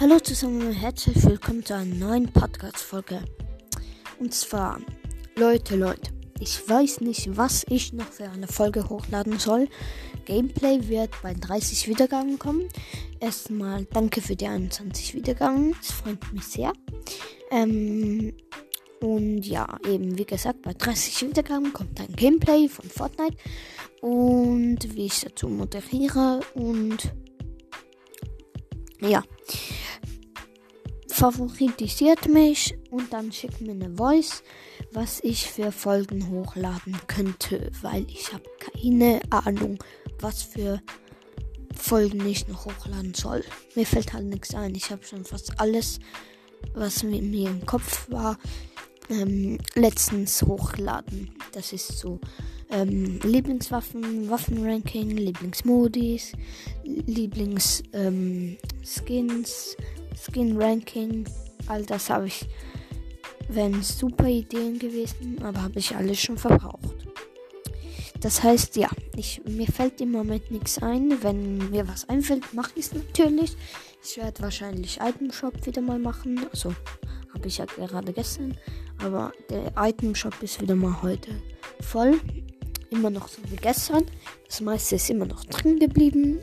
Hallo zusammen und herzlich willkommen zu einer neuen Podcast-Folge. Und zwar, Leute, Leute, ich weiß nicht, was ich noch für eine Folge hochladen soll. Gameplay wird bei 30 Wiedergaben kommen. Erstmal danke für die 21 Wiedergaben, das freut mich sehr. Ähm, und ja, eben wie gesagt, bei 30 Wiedergaben kommt ein Gameplay von Fortnite und wie ich dazu moderiere und ja favoritisiert mich und dann schickt mir eine Voice, was ich für Folgen hochladen könnte, weil ich habe keine Ahnung, was für Folgen ich noch hochladen soll. Mir fällt halt nichts ein. Ich habe schon fast alles, was mir im Kopf war, ähm, letztens hochgeladen. Das ist so ähm, Lieblingswaffen, Waffenranking, Lieblingsmodis, Lieblingsskins, ähm, Skin Ranking. All das habe ich, wenn super Ideen gewesen, aber habe ich alles schon verbraucht. Das heißt, ja, ich, mir fällt im Moment nichts ein. Wenn mir was einfällt, mache ich es natürlich. Ich werde wahrscheinlich Item Shop wieder mal machen. Also habe ich ja gerade gestern. Aber der Item Shop ist wieder mal heute voll. Immer noch so wie gestern. Das meiste ist immer noch drin geblieben.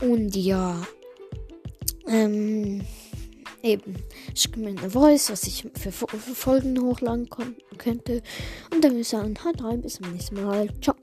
Und ja, ähm, eben, schicke mir eine Voice, was ich für, für Folgen hochladen könnte. Und dann würde ich sagen, halt rein, bis zum nächsten Mal. Ciao.